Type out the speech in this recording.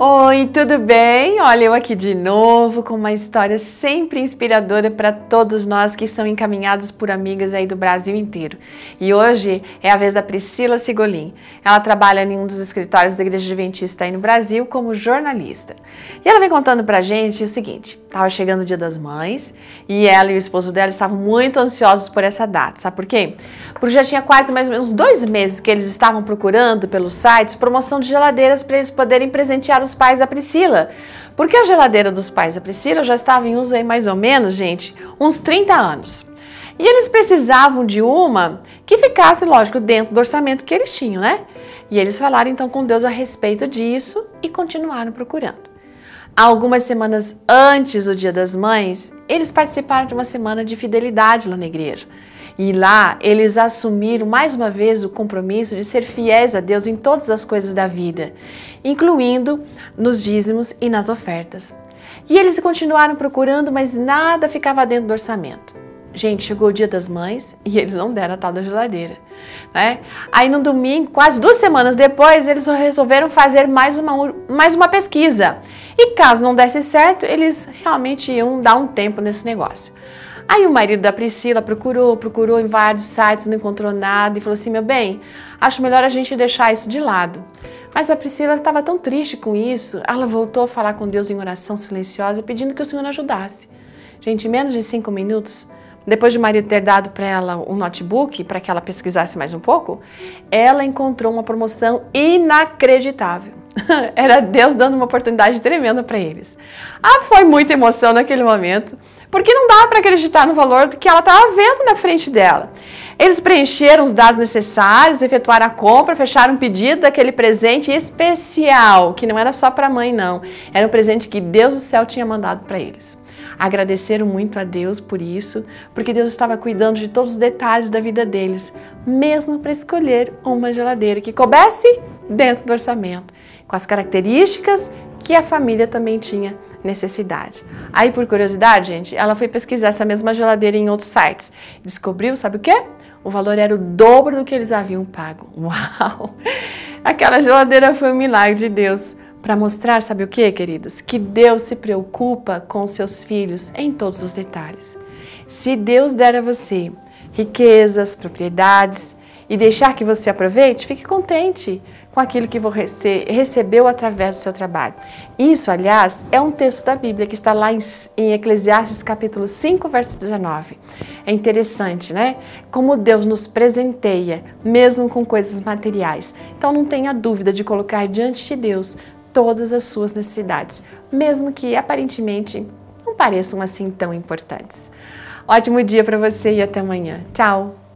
Oi, tudo bem? Olha, eu aqui de novo com uma história sempre inspiradora para todos nós que são encaminhados por amigas aí do Brasil inteiro. E hoje é a vez da Priscila Sigolin. Ela trabalha em um dos escritórios da Igreja Adventista aí no Brasil como jornalista. E ela vem contando pra gente o seguinte: estava chegando o Dia das Mães e ela e o esposo dela estavam muito ansiosos por essa data. Sabe por quê? Porque já tinha quase mais ou menos dois meses que eles estavam procurando pelos sites promoção de geladeiras para eles poderem presentear os os pais da Priscila. Porque a geladeira dos pais da Priscila já estava em uso aí mais ou menos, gente, uns 30 anos. E eles precisavam de uma que ficasse, lógico, dentro do orçamento que eles tinham, né? E eles falaram então com Deus a respeito disso e continuaram procurando. Algumas semanas antes do Dia das Mães, eles participaram de uma semana de fidelidade lá na igreja. E lá eles assumiram mais uma vez o compromisso de ser fiéis a Deus em todas as coisas da vida, incluindo nos dízimos e nas ofertas. E eles continuaram procurando, mas nada ficava dentro do orçamento. Gente, chegou o dia das mães e eles não deram a tal da geladeira. Né? Aí no domingo, quase duas semanas depois, eles resolveram fazer mais uma, mais uma pesquisa. E caso não desse certo, eles realmente iam dar um tempo nesse negócio. Aí o marido da Priscila procurou, procurou em vários sites, não encontrou nada e falou assim: meu bem, acho melhor a gente deixar isso de lado. Mas a Priscila estava tão triste com isso, ela voltou a falar com Deus em oração silenciosa, pedindo que o Senhor ajudasse. Gente, em menos de cinco minutos, depois de o marido ter dado para ela um notebook para que ela pesquisasse mais um pouco, ela encontrou uma promoção inacreditável. Era Deus dando uma oportunidade tremenda para eles. Ah, foi muita emoção naquele momento porque não dá para acreditar no valor que ela estava vendo na frente dela. Eles preencheram os dados necessários, efetuaram a compra, fecharam um pedido daquele presente especial, que não era só para a mãe, não. Era um presente que Deus do céu tinha mandado para eles. Agradeceram muito a Deus por isso, porque Deus estava cuidando de todos os detalhes da vida deles, mesmo para escolher uma geladeira que coubesse dentro do orçamento, com as características que a família também tinha necessidade. Aí, por curiosidade, gente, ela foi pesquisar essa mesma geladeira em outros sites. Descobriu, sabe o quê? O valor era o dobro do que eles haviam pago. Uau! Aquela geladeira foi um milagre de Deus para mostrar, sabe o que, queridos? Que Deus se preocupa com seus filhos em todos os detalhes. Se Deus der a você riquezas, propriedades e deixar que você aproveite, fique contente com aquilo que você recebeu através do seu trabalho. Isso, aliás, é um texto da Bíblia que está lá em, em Eclesiastes capítulo 5, verso 19. É interessante, né? Como Deus nos presenteia, mesmo com coisas materiais. Então não tenha dúvida de colocar diante de Deus todas as suas necessidades, mesmo que aparentemente não pareçam assim tão importantes. Ótimo dia para você e até amanhã. Tchau!